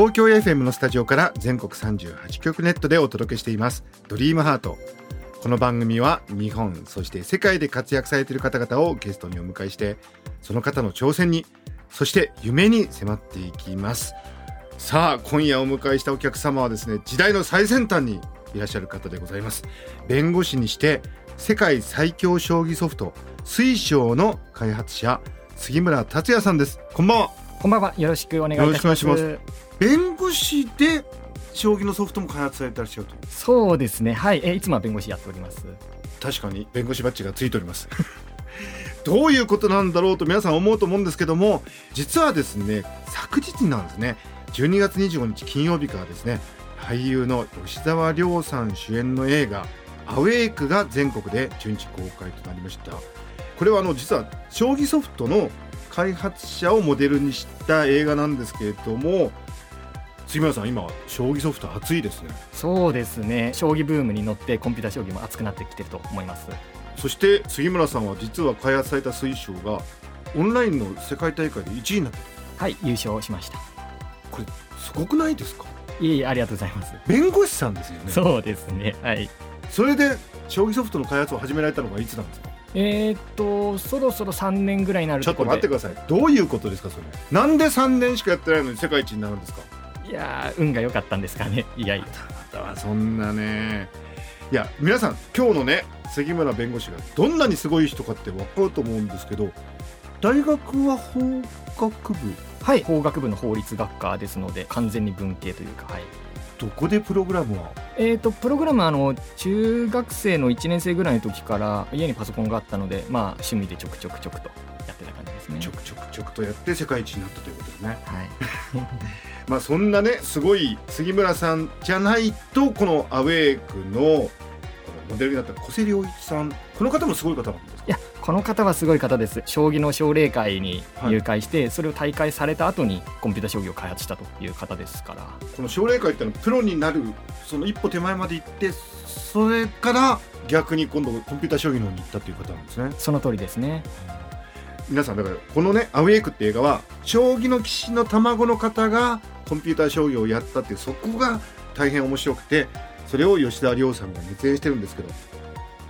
東京 FM のスタジオから全国38局ネットでお届けしています。ドリームハート。この番組は日本そして世界で活躍されている方々をゲストにお迎えしてその方の挑戦にそして夢に迫っていきます。さあ今夜お迎えしたお客様はですね時代の最先端にいらっしゃる方でございます。弁護士にして世界最強将棋ソフト水晶の開発者杉村達也さんです。こんばんは。こんばんは。よろしくお願いいたします。弁護士で将棋のソフトも開発されてらっしゃるとそうですね。はい。えいつもは弁護士やっております。確かに弁護士バッジがついております どういうことなんだろうと皆さん思うと思うんですけども実はですね昨日なんですね12月25日金曜日からですね俳優の吉沢亮さん主演の映画「アウェイク」が全国で順次公開となりましたこれはあの実は将棋ソフトの開発者をモデルにした映画なんですけれども杉村さん今将棋ソフト熱いですねそうですね。将棋ブームに乗ってコンピューター将棋も熱くなってきてると思います。そして杉村さんは実は開発された水晶がオンラインの世界大会で1位になったはい。優勝しました。これすごくないですか？いえいえ、ありがとうございます。弁護士さんですよねそうですね。はい。それで将棋ソフトの開発を始められたのがいつなんですか？えー、っと、そろそろ3年ぐらいになるちょっと。待ってくださいどういうことですかそれなんで3年しかやってないのに世界一になるんですか？いやー、運が良かったんですかね。いやいや。そんなねいや皆さん今日のね杉村弁護士がどんなにすごい人かって分かると思うんですけど大学は法学部はい。法学部の法律学科ですので、完全に文系というか、はい。どこでプログラムは？えー、とプログラムはあの中学生の1年生ぐらいの時から家にパソコンがあったので、まあ、趣味でちょくちょくちょくとやってた感じですね。ちょくちょくちょくとやって世界一になったということですね。はい、まあそんなねすごい杉村さんじゃないとこのアウェイクのモデルになった小瀬良一さん。この方もすごい方なんですか？いやこの方はすごい方です。将棋の奨励会に入会して、それを大会された後にコンピュータ将棋を開発したという方ですから。この奨励会ってのはプロになるその一歩手前まで行ってそれから逆に今度コンピュータ将棋の方に行ったという方なんですね。その通りですね皆さんだからこのね「アウェイク」って映画は将棋の棋士の卵の方がコンピューター将棋をやったっていうそこが大変面白くてそれを吉田亮さんが熱演してるんですけど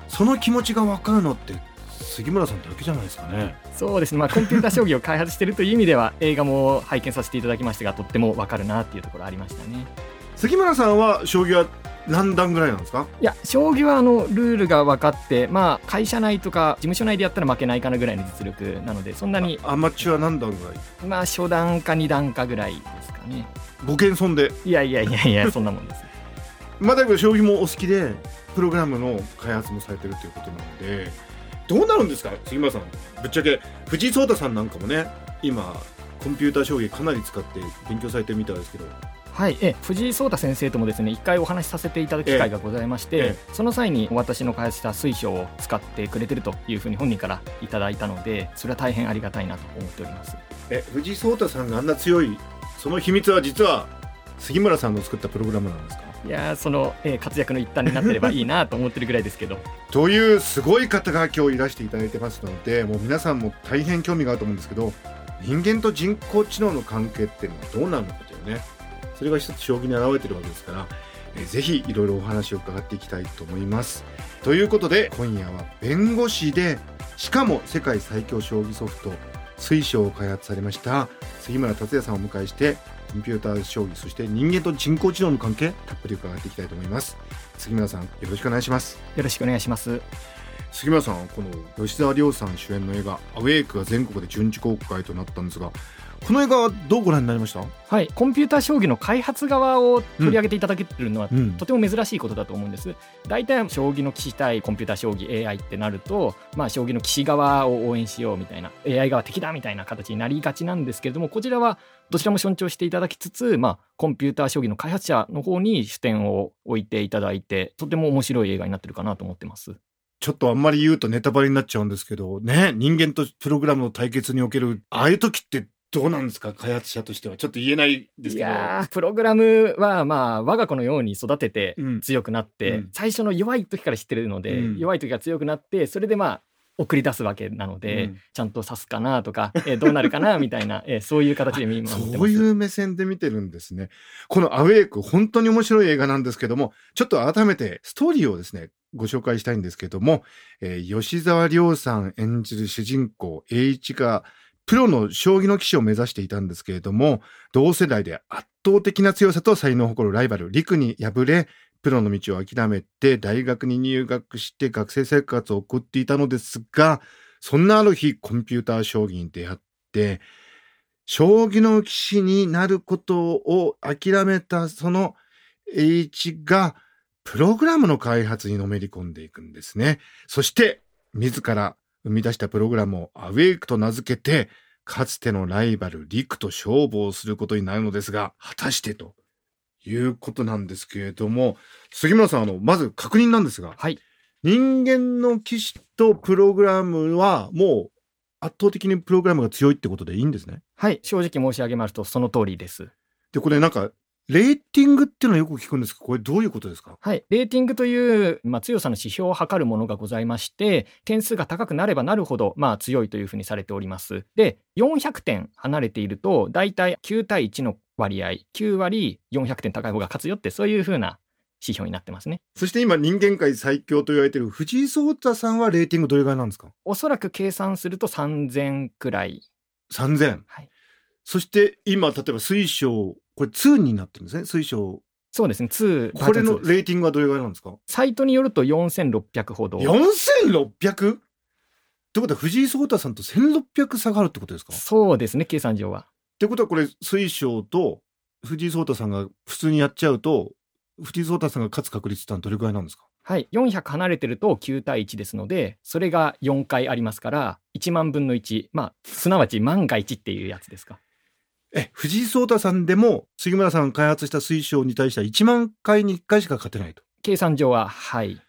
その気持ちが分かるのって杉村さんだけじゃないですかね。そうですね、まあ、コンピュータ将棋を開発しているという意味では映画も拝見させていただきましたがとっても分かるなっていうところありましたね杉村さんは将棋は何段ぐらいなんですか？いや将棋はあのルールが分かって、まあ、会社内とか事務所内でやったら負けないかなぐらいの実力なのでそんなにアマチュア何段ぐらい？まあ初段か二段かぐらいですかね。ご謙遜で？いやいやいやいやそんなもんです。まあだけど将棋もお好きでプログラムの開発もされてるということなのでどうなるんですか？杉村さんぶっちゃけ藤井聡太さんなんかもね今コンピューター将棋かなり使って勉強されてるみたいですけどはい、え藤井聡太先生ともですね一回お話しさせていただく機会がございまして、えその際に私の開発した水晶を使ってくれてるというふうに本人からいただいたのでそれは大変ありがたいなと思っております。え藤井聡太さんがあんな強いその秘密は実は杉村さんの作ったプログラムなんですか？いやーその、えー活躍の一端になってればいいなと思ってるぐらいですけど。というすごい方が今日いらしていただいてますのでもう皆さんも大変興味があると思うんですけど人間と人工知能の関係っていうのはどうなるのかというねそれが一つ将棋に表れてるわけですから、えーぜひいろいろお話を伺っていきたいと思います。ということで今夜は弁護士でしかも世界最強将棋ソフト水晶を開発されました杉村達也さんをお迎えしてコンピューター将棋そして人間と人工知能の関係たっぷり伺っていきたいと思います。杉村さんよろしくお願いします。よろしくお願いします。杉村さんこの吉沢亮さん主演の映画「アウェイク」が全国で順次公開となったんですがこの映画はどうご覧になりました？はい、コンピューター将棋の開発側を取り上げていただけてるのは、うんとても珍しいことだと思うんです。大体将棋の棋士対コンピューター将棋 AI ってなると、まあ、将棋の棋士側を応援しようみたいな AI 側敵だみたいな形になりがちなんですけれどもこちらはどちらも尊重していただきつつ、まあ、コンピューター将棋の開発者の方に視点を置いていただいてとても面白い映画になってるかなと思ってます。ちょっとあんまり言うとネタバレになっちゃうんですけどね人間とプログラムの対決におけるああいう時ってどうなんですか？開発者としては。ちょっと言えないですいけど。やープログラムはまあ我が子のように育ててうん。強くなって、うん。最初の弱い時から知ってるので、うん。弱い時が強くなってそれでまあ送り出すわけなので、うん。ちゃんと指すかなとか、えーどうなるかなみたいな、えーそういう形で見ます。そういう目線で見てるんですね。このアウェイク、本当に面白い映画なんですけども、ちょっと改めてストーリーをですね、ご紹介したいんですけども、えー吉沢亮さん演じる主人公、栄一が、プロの将棋の棋士を目指していたんですけれども、同世代で圧倒的な強さと才能を誇るライバル、陸に敗れ、プロの道を諦めて大学に入学して学生生活を送っていたのですが、そんなある日、コンピューター将棋に出会って、将棋の棋士になることを諦めたその H がプログラムの開発にのめり込んでいくんですね。そして自ら生み出したプログラムをアウェイクと名付けてかつてのライバルリクと勝負をすることになるのですが果たしてということなんですけれども杉村さんあのまず確認なんですがはい、人間の棋士とプログラムはもう圧倒的にプログラムが強いってことでいいんですね？はい、正直申し上げますとその通りです。で、これなんか、レーティングっていうのはよく聞くんですけど、これどういうことですか？はい、レーティングという、まあ、強さの指標を測るものがございまして点数が高くなればなるほど、まあ、強いというふうにされております。で400点離れていると大体9対1の割合9割400点高い方が勝つよってそういうふうな指標になってますね。そして今人間界最強と言われている藤井聡太さんはレーティングどれぐらいなんですか？おそらく計算すると3000くらい ?3000。はい。そして今、例えば水晶、これ2になってるんですね。水晶。そうですね2これのバージョン2ですレーティングはどれぐらいなんですか？サイトによると4600ほど ?4600? ってことは藤井聡太さんと1600差があるってことですか？っそうですね計算上はてことはこれ水晶と藤井聡太さんが普通にやっちゃうと、藤井聡太さんが勝つ確率ってのはどれぐらいなんですか？はい、400離れてると9対1ですのでそれが4回ありますから1万分の1まあすなわち万が1っていうやつですかえ、藤井聡太さんでも杉村さんが開発した水晶に対しては1万回に1回しか勝てないと。計算上ははい。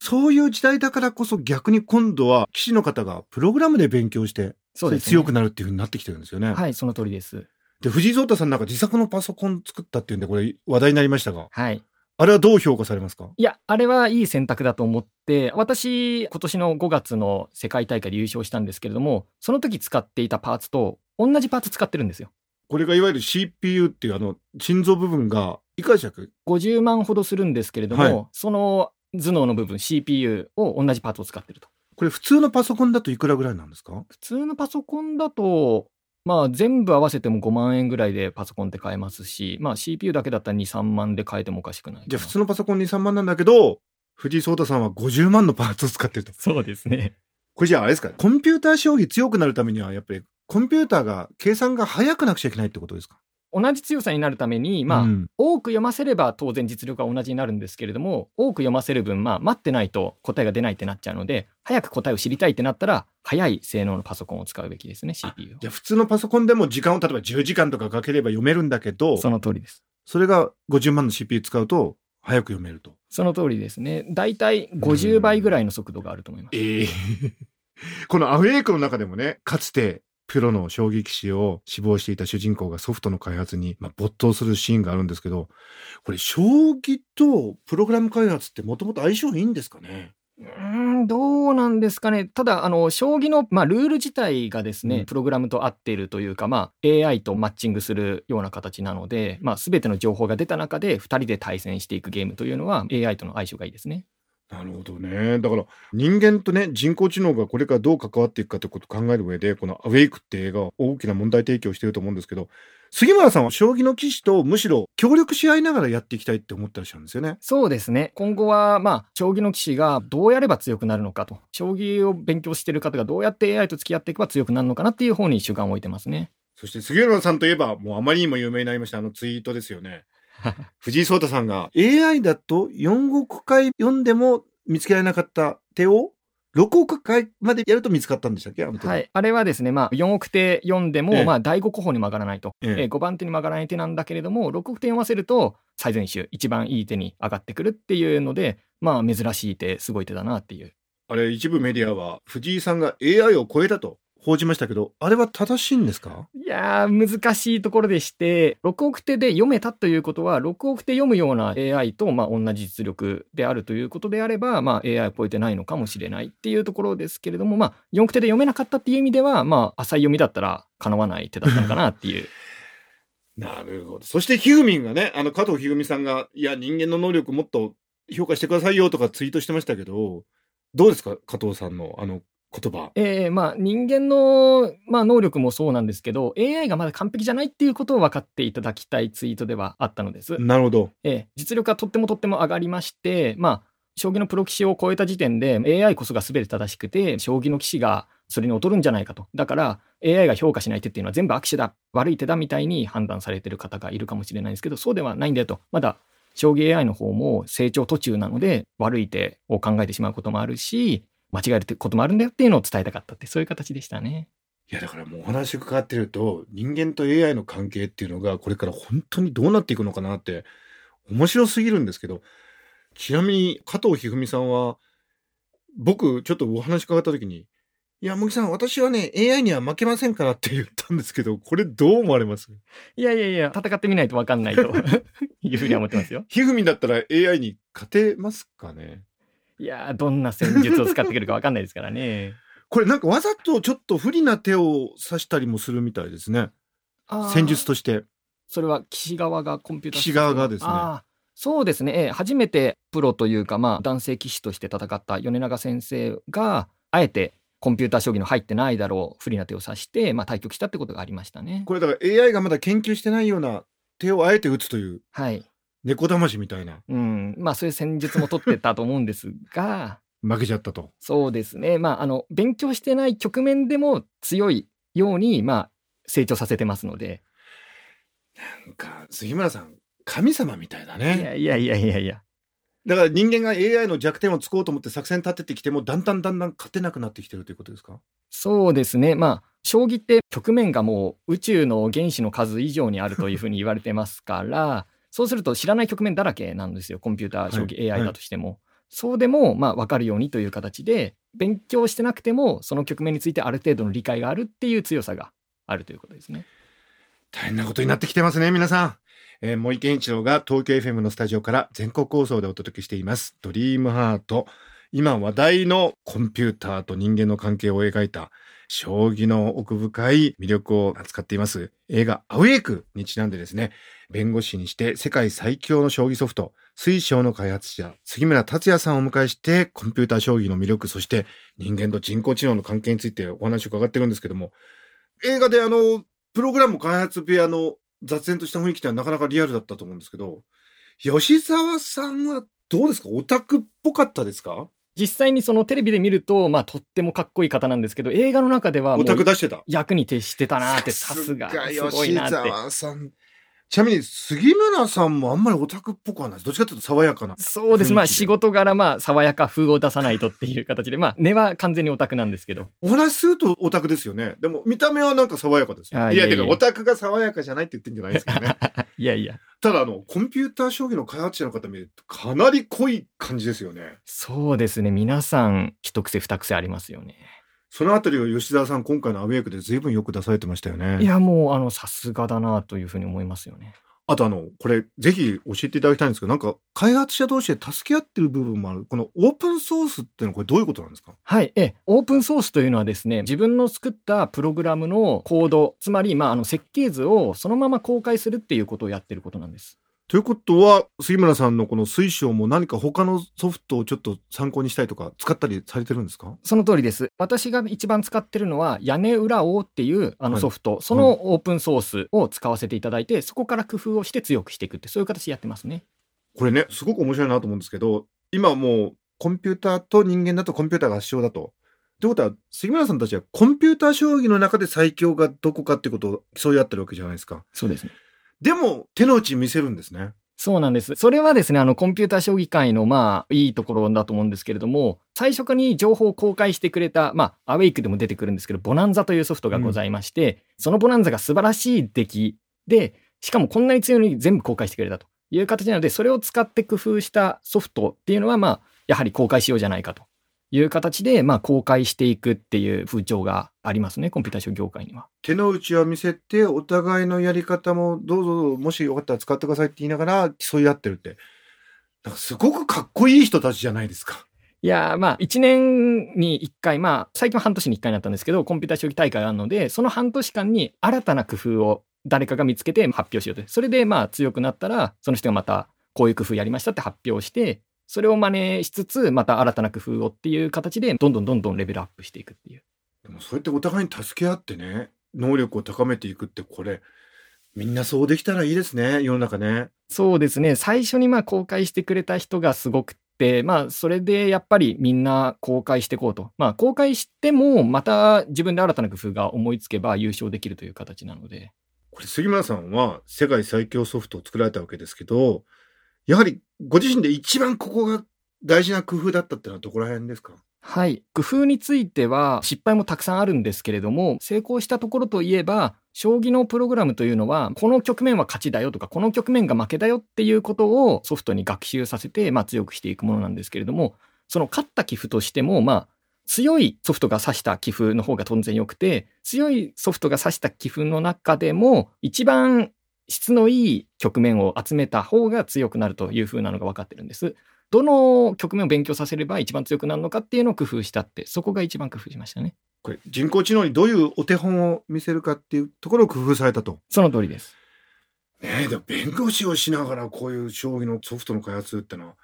そういう時代だからこそ逆に今度は棋士の方がプログラムで勉強して、そうです、ね、強くなるっていう風になってきてるんですよね。はいその通りです。で、藤井聡太さんなんか自作のパソコン作ったっていうんで、これ話題になりましたが、はい。あれはどう評価されますか？いやあれはいい選択だと思って私今年の5月の世界大会で優勝したんですけれどもその時使っていたパーツと同じパーツ使ってるんですよこれがいわゆる CPU っていうあの、心臓部分が、いかがでしたっけ50万ほどするんですけれども、はいその頭脳の部分 CPU を同じパーツを使ってるとこれ普通のパソコンだといくらぐらいなんですか？普通のパソコンだとまあ全部合わせても5万円ぐらいでパソコンって買えますし、まあ CPU だけだったら2、3万で買えてもおかしくない。じゃあ普通のパソコン2、3万なんだけど、藤井聡太さんは50万のパーツを使ってると。そうですね。これじゃああれですか？コンピューター将棋強くなるためにはやっぱりコンピューターが計算が速くなくちゃいけないってことですか？同じ強さになるために、まあ、うん多く読ませれば当然実力は同じになるんですけれども、多く読ませる分、まあ、待ってないと答えが出ないってなっちゃうので、早く答えを知りたいってなったら、早い性能のパソコンを使うべきですね、CPU をじゃあ普通のパソコンでも時間を例えば10時間とかかければ読めるんだけど、その通りです。それが50万の CPU 使うと早く読めると。その通りですね。だいたい50倍ぐらいの速度があると思います。ええ このアウェイクの中でもね、かつてプロの将棋棋士を志望していた主人公がソフトの開発に、まあ、没頭するシーンがあるんですけど、これ将棋とプログラム開発ってもともと相性いいんですかね？うーん、どうなんですかね。ただ、あの、将棋の、まあ、ルール自体がですね、うんプログラムと合っているというか、まあ、AI とマッチングするような形なので、まあ、すべての情報が出た中で、2人で対戦していくゲームというのは、AI との相性がいいですね。なるほどね。だから人間とね人工知能がこれからどう関わっていくかってことを考える上でこの「アウェイク」って映画は大きな問題提起をしていると思うんですけど杉村さんは将棋の棋士とむしろ協力し合いながらやっていきたいって思ってらっしゃるんですよね。そうですね。今後は、まあ、将棋の棋士がどうやれば強くなるのかと。将棋を勉強している方がどうやって AI と付き合っていけば強くなるのかなっていう方に主眼を置いてますね。そして杉浦さんといえばもうあまりにも有名になりましたあのツイートですよね。藤井聡太さんが AI だと4億回読んでも見つけられなかった手を6億回までやると見つかったんでしたっけ？あの手はい。あれはですね、まあ、4億手読んでも、ええまあ、第5候補に曲がらないと。えええ5番手に曲がらない手なんだけれども、6億手読ませると、最善手、一番いい手に上がってくるっていうので、まあ、珍しい手、すごい手だなっていう。あれ一部メディアは藤井さんが AI を超えたと報じましたけどあれは正しいんですか？いやー、難しいところでして、6億手で読めたということは、6億手読むような AI と、まあ、同じ実力であるということであれば、まあ、AI を超えてないのかもしれないっていうところですけれども、まあ、4億手で読めなかったっていう意味では、まあ、浅い読みだったら、叶わない手だったのかなっていう。なるほど。そしてひぐみんがね、あの加藤ひぐみさんが、いや、人間の能力もっと評価してくださいよとかツイートしてましたけど、どうですか加藤さんのあの言葉。えーまあ、人間の、まあ、能力もそうなんですけど、AI がまだ完璧じゃないっていうことを分かっていただきたいツイートではあったのです。なるほど。えー実力はとってもとっても上がりまして、まあ、将棋のプロ棋士を超えた時点で AI こそが全て正しくて、将棋の棋士がそれに劣るんじゃないかと。だから AI が評価しない手っていうのは全部悪手だ、悪い手だみたいに判断されてる方がいるかもしれないんですけど、そうではないんだよと。まだ将棋 AI の方も成長途中なので、悪い手を考えてしまうこともあるし、間違えることもあるんだよっていうのを伝えたかったって、そういう形でしたね。いや、だからもうお話伺ってると、人間と AI の関係っていうのが、これから本当にどうなっていくのかなって、面白すぎるんですけど、ちなみに加藤一二三さんは、僕、ちょっとお話伺った時に、いや、茂木さん、私はね、AI には負けませんからって言ったんですけど、これどう思われます？いやいやいや、戦ってみないと分かんないというふうには思ってますよ。ひふみんだったら AI に勝てますかね？いやー、どんな戦術を使ってくるか分かんないですからね。これなんかわざとちょっと不利な手を指したりもするみたいですね。戦術として。それは岸側がコンピューター岸側がですねそうですね、ええ初めてプロというか、まあ、男性棋士として戦った米長先生があえてコンピューター将棋の入ってないだろう不利な手を指して、まあ、対局したってことがありましたね。これだから AI がまだ研究してないような手をあえて打つというはい猫だましみたいなうんまあ、そういう戦術も取ってたと思うんですが 負けちゃったと。そうですね、まあ、あの勉強してない局面でも強いように、まあ、成長させてますので、なんか杉村さん神様みたいだいね。やいやいやいやいや。だから人間が AI の弱点をつこうと思って作戦立ててきてもだんだんだんだん勝てなくなってきてるということですか？そうですね。まあ、将棋って局面がもう宇宙の原子の数以上にあるというふうに言われてますから、そうすると知らない局面だらけなんですよ。コンピューター将棋はい AI だとしても。そうでも、まあ、分かるようにという形で、勉強してなくても、その局面についてある程度の理解があるっていう強さがあるということですね。大変なことになってきてますね皆さん。えー、森健一郎が東京 FM のスタジオから全国放送でお届けしています「ドリームハート今話題のコンピューターと人間の関係を描いた将棋の奥深い魅力を扱っています。映画「アウェイク」にちなんでですね弁護士にして世界最強の将棋ソフト水晶の開発者杉村達也さんをお迎えしてコンピューター将棋の魅力そして人間と人工知能の関係についてお話を伺ってるんですけども映画であのプログラム開発部屋の雑然とした雰囲気ってはなかなかリアルだったと思うんですけど吉沢さんはどうですか？オタクっぽかったですか？実際にそのテレビで見ると、まあ、とってもかっこいい方なんですけど、映画の中ではもオタクう出してた。役に徹してたなって、さすが、すごい吉なって。沢さんちなみに杉村さんもあんまりオタクっぽくはないですどっちかというと爽やかなそうです。まあ仕事柄まあ爽やか風を出さないとっていう形で、まあ 根は完全にオタクなんですけど。お話しするとオタクですよねでも見た目はなんか爽やかですよいやあいやいやオタクが爽やかじゃないって言ってんじゃないですかね いやいや。ただあのコンピューター将棋の開発者の方見るとかなり濃い感じですよねそうですね。皆さん一癖二癖ありますよね。そのあたりを吉沢さん今回のアウェイクで随分よく出されてましたよねいやもうあのさすがだなというふうに思いますよね。あとあの、これ、ぜひ教えていただきたいんですけど、なんか、開発者同士で助け合ってる部分もある。このオープンソースっていうのはこれどういうことなんですか？はい。え、オープンソースというのはですね、自分の作ったプログラムのコード、つまり、まあ、あの設計図をそのまま公開するっていうことをやってることなんです。ということは杉村さんのこの水晶も何か他のソフトをちょっと参考にしたいとか使ったりされてるんですか？その通りです。私が一番使ってるのは、屋根裏王っていうあはいのソフト、そのオープンソースを使わせていただいて、そこから工夫をして強くしていくって、そういう形でやってますね。これねすごく面白いなと思うんですけど今もうコンピューターと人間だとコンピューターが圧勝だと。ということは杉村さんたちはコンピューター将棋の中で最強がどこかっていうことを競い合ってるわけじゃないですか。そうですね。でも手の内見せるんですね。そうなんです。それはですね、あの、コンピューター将棋界の、まあ、いいところだと思うんですけれども、最初に情報を公開してくれた、まあ、アウェイクでも出てくるんですけど、ボナンザというソフトがございまして、そのボナンザが素晴らしい出来で、しかもこんなに強いのに全部公開してくれたという形なので、それを使って工夫したソフトっていうのは、まあ、やはり公開しようじゃないかという形で、まあ、公開していくっていう風潮がありますね、コンピューター将棋業界には。手の内は見せてお互いのやり方もどうぞもしよかったら使ってくださいって言いながら競い合ってるって。なんかすごくかっこいい人たちじゃないですか。いやーまあ、1年に1回、まあ、最近は半年に1回になったんですけど、コンピューター将棋大会があるので、その半年間に新たな工夫を誰かが見つけて発表しようと。それで、まあ、強くなったら、その人がまた、こういう工夫やりましたって発表して、それを真似しつつ、また新たな工夫をっていう形で、どんどんどんどんレベルアップしていくっていう。でもそうやってお互いに助け合ってね、能力を高めていくってこれ、みんなそうできたらいいですね、世の中ね。そうですね。最初にまあ公開してくれた人がすごくて、まあそれでやっぱりみんな公開していこうと。まあ公開してもまた自分で新たな工夫が思いつけば優勝できるという形なので。これ杉村さんは世界最強ソフトを作られたわけですけど、やはりご自身で一番ここが大事な工夫だったってのはどこら辺ですか？はい。工夫については失敗もたくさんあるんですけれども、成功したところといえば、将棋のプログラムというのは、この局面は勝ちだよとか、この局面が負けだよっていうことをソフトに学習させて、まあ強くしていくものなんですけれども、その勝った棋譜としても、まあ、強いソフトが指した棋譜の方が当然良くて、強いソフトが指した棋譜の中でも、一番質のいい局面を集めた方が強くなるという風なのが分かってるんです。どの局面を勉強させれば一番強くなるのかっていうのを工夫したって、そこが一番工夫しましたね。これ人工知能にどういうお手本を見せるかっていうところを工夫されたと。その通りです。ねえ、でも弁護士をしながらこういう将棋のソフトの開発ってのは、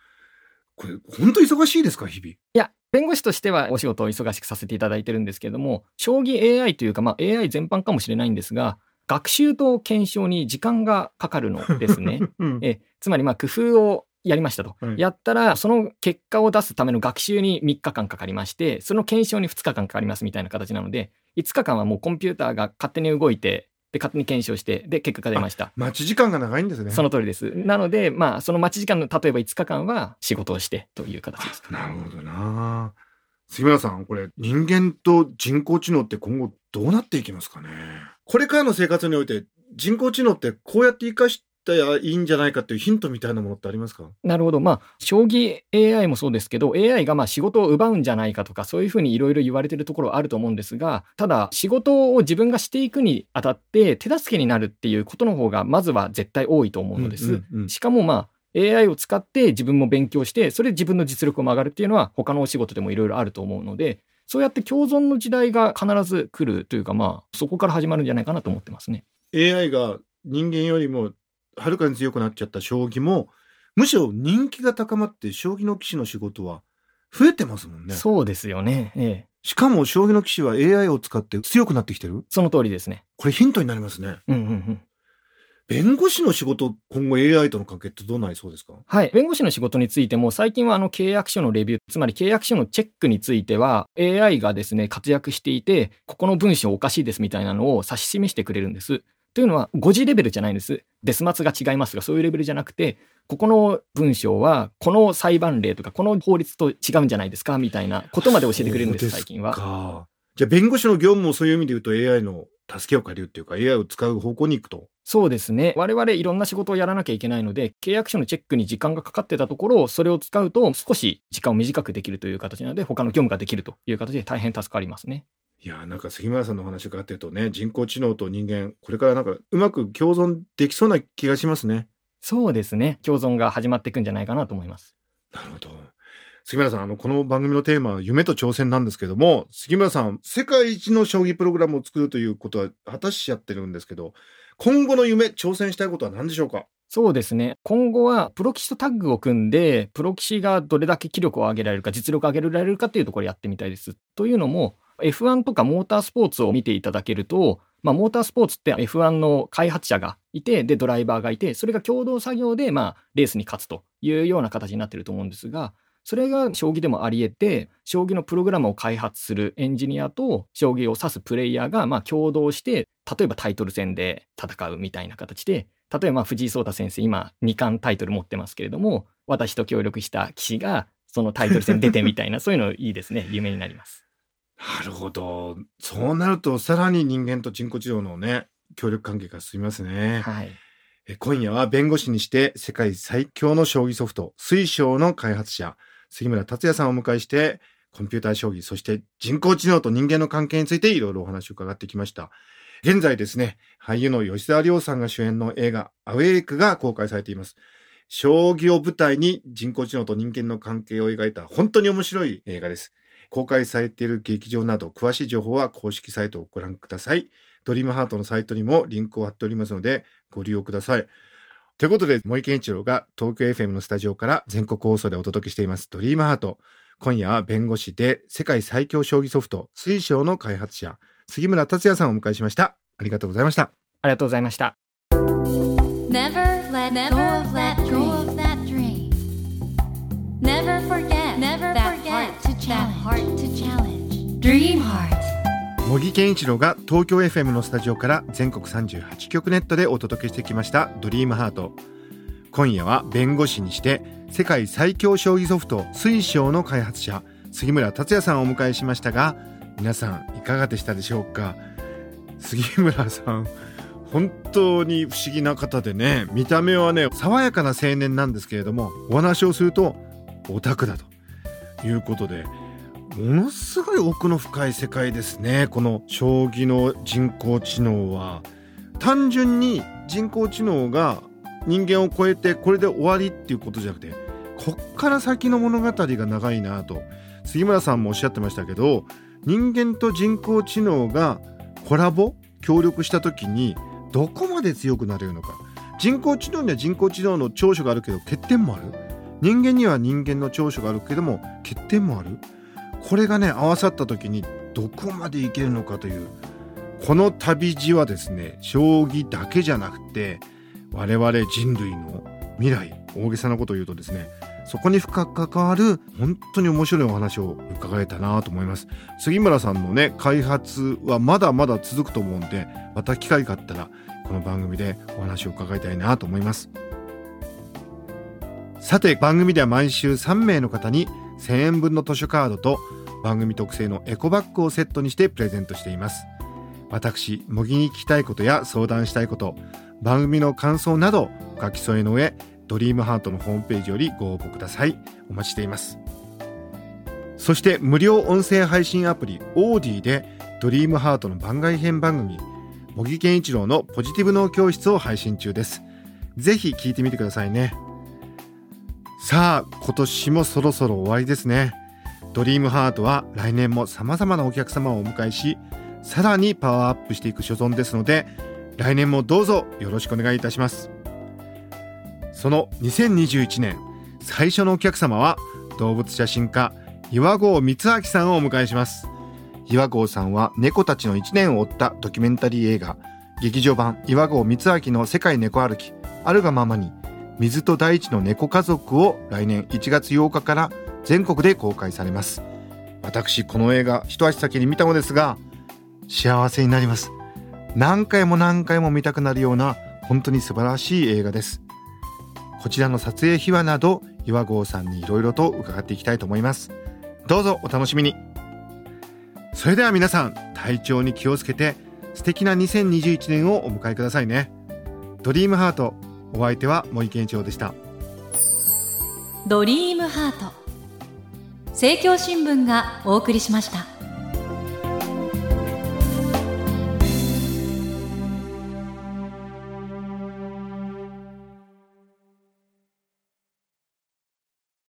これ本当忙しいですか、日々？いや、弁護士としてはお仕事を忙しくさせていただいてるんですけれども、将棋 AI というか、まあ AI 全般かもしれないんですが、学習と検証に時間がかかるのですね。うんえつまりまあ工夫をやりましたと、はいやったらその結果を出すための学習に3日間かかりましてその検証に2日間かかりますみたいな形なので5日間はもうコンピューターが勝手に動いてで勝手に検証してで結果が出ました待ち時間が長いんですね。その通りですなのでまあその待ち時間の例えば5日間は仕事をしてという形ですなるほどな。杉村さん、これ人間と人工知能って今後どうなっていきますかね？これからの生活において人工知能ってこうやって生かしたらいいんじゃないかっていうヒントみたいなものってありますか？なるほど。まあ、将棋 AI もそうですけど、AI がまあ仕事を奪うんじゃないかとか、そういうふうにいろいろ言われてるところはあると思うんですが、ただ、仕事を自分がしていくにあたって、手助けになるっていうことの方が、まずは絶対多いと思うのです。うんうんうんしかもまあ、AI を使って自分も勉強して、それで自分の実力も上がるっていうのは、他のお仕事でもいろいろあると思うので、そうやって共存の時代が必ず来るというか、まあ、そこから始まるんじゃないかなと思ってますね。AI が人間よりもはるかに強くなっちゃった将棋もむしろ人気が高まって将棋の棋士の仕事は増えてますもんね。そうですよね。ええ。しかも将棋の棋士は AI を使って強くなってきてるその通りですね。これヒントになりますね。うんうんうん。弁護士の仕事今後 AI との関係ってどうなりそうですか？はい。弁護士の仕事についても、最近はあの契約書のレビュー、つまり契約書のチェックについては、AI がですね、活躍していて、ここの文章おかしいですみたいなのを指し示してくれるんです。というのは、誤字レベルじゃないんです。デス末が違いますが、そういうレベルじゃなくて、ここの文章は、この裁判例とか、この法律と違うんじゃないですか？みたいなことまで教えてくれるんです、最近は。かじゃあ弁護士の業務もそういう意味で言うと AI の助けを借りるっていうか AI を使う方向に行くと。そうですね。我々いろんな仕事をやらなきゃいけないので、契約書のチェックに時間がかかってたところ、それを使うと少し時間を短くできるという形なので、他の業務ができるという形で大変助かりますね。いやーなんか杉村さんのお話があってるとね人工知能と人間これからなんかうまく共存できそうな気がしますね。そうですね。共存が始まっていくんじゃないかなと思います。なるほど。杉村さん、あの、この番組のテーマは夢と挑戦なんですけども、杉村さん、世界一の将棋プログラムを作るということは果たしちゃってるんですけど、今後の夢、挑戦したいことは何でしょうか？そうですね。今後はプロ棋士とタッグを組んで、プロ棋士がどれだけ気力を上げられるか、実力を上げられるかっていうところをやってみたいです。というのも、F1 とかモータースポーツを見ていただけると、まあ、モータースポーツって F1 の開発者がいて、で、ドライバーがいて、それが共同作業で、まあ、レースに勝つというような形になってると思うんですが、それが将棋でもあり得て、将棋のプログラムを開発するエンジニアと将棋を指すプレイヤーがまあ共同して、例えばタイトル戦で戦うみたいな形で、例えば藤井聡太先生、今2冠タイトル持ってますけれども、私と協力した棋士がそのタイトル戦出てみたいな、そういうのいいですね。夢になります。なるほど。そうなると、さらに人間と人工知能のね、協力関係が進みますね。はい。今夜は弁護士にして世界最強の将棋ソフト、水晶の開発者、杉村達也さんをお迎えして、コンピューター将棋、そして人工知能と人間の関係についていろいろお話を伺ってきました。現在ですね、俳優の吉沢亮さんが主演の映画、アウェイクが公開されています。将棋を舞台に人工知能と人間の関係を描いた本当に面白い映画です。公開されている劇場など詳しい情報は公式サイトをご覧ください。ドリームハートのサイトにもリンクを貼っておりますのでご利用ください。ということで、森健一郎が東京 FM のスタジオから全国放送でお届けしています、ドリームハート。今夜は弁護士で世界最強将棋ソフト、水晶の開発者、杉村達也さんをお迎えしました。ありがとうございました。ありがとうございました。Never let go of that dream. Never forget, never forget that heart to challenge. Dream Heart. 茂木健一郎が東京 FM のスタジオから全国38局ネットでお届けしてきました「ドリームハート。今夜は弁護士にして世界最強将棋ソフト水晶の開発者杉村達也さんをお迎えしましたが皆さんいかがでしたでしょうか？杉村さん本当に不思議な方でね見た目はね爽やかな青年なんですけれどもお話をするとオタクだということでものすごい奥の深い世界ですね。この将棋の人工知能は。単純に人工知能が人間を超えてこれで終わりっていうことじゃなくてこっから先の物語が長いなと。杉村さんもおっしゃってましたけど人間と人工知能がコラボ協力した時にどこまで強くなれるのか。人工知能には人工知能の長所があるけど欠点もある。人間には人間の長所があるけども欠点もある。これがね合わさった時にどこまでいけるのかというこの旅路はですね将棋だけじゃなくて我々人類の未来大げさなことを言うとですねそこに深く関わる本当に面白いお話を伺えたなと思います。杉村さんのね開発はまだまだ続くと思うんでまた機会があったらこの番組でお話を伺いたいなと思います。さて番組では毎週3名の方に1000円分の図書カードと番組特製のエコバッグをセットにしてプレゼントしています。私模擬に聞きたいことや相談したいこと番組の感想などお書き添えの上ドリームハートのホームページよりご応募ください。お待ちしています。そして無料音声配信アプリオーディでドリームハートの番外編番組茂木健一郎のポジティブ脳教室を配信中です。ぜひ聞いてみてくださいね。さあ今年もそろそろ終わりですね。ドリームハートは来年も様々なお客様をお迎えしさらにパワーアップしていく所存ですので来年もどうぞよろしくお願いいたします。その2021年最初のお客様は動物写真家岩合光明さんをお迎えします。岩合さんは猫たちの1年を追ったドキュメンタリー映画劇場版岩合光明の世界猫歩きあるがままに水と大地の猫家族を来年1月8日から全国で公開されます。私この映画一足先に見たのですが幸せになります。何回も何回も見たくなるような本当に素晴らしい映画です。こちらの撮影秘話など岩合さんにいろいろと伺っていきたいと思います。どうぞお楽しみに。それでは皆さん体調に気をつけて素敵な2021年をお迎えくださいね。ドリームハートお相手は森健一郎でした。ドリームハート。政教新聞がお送りしました。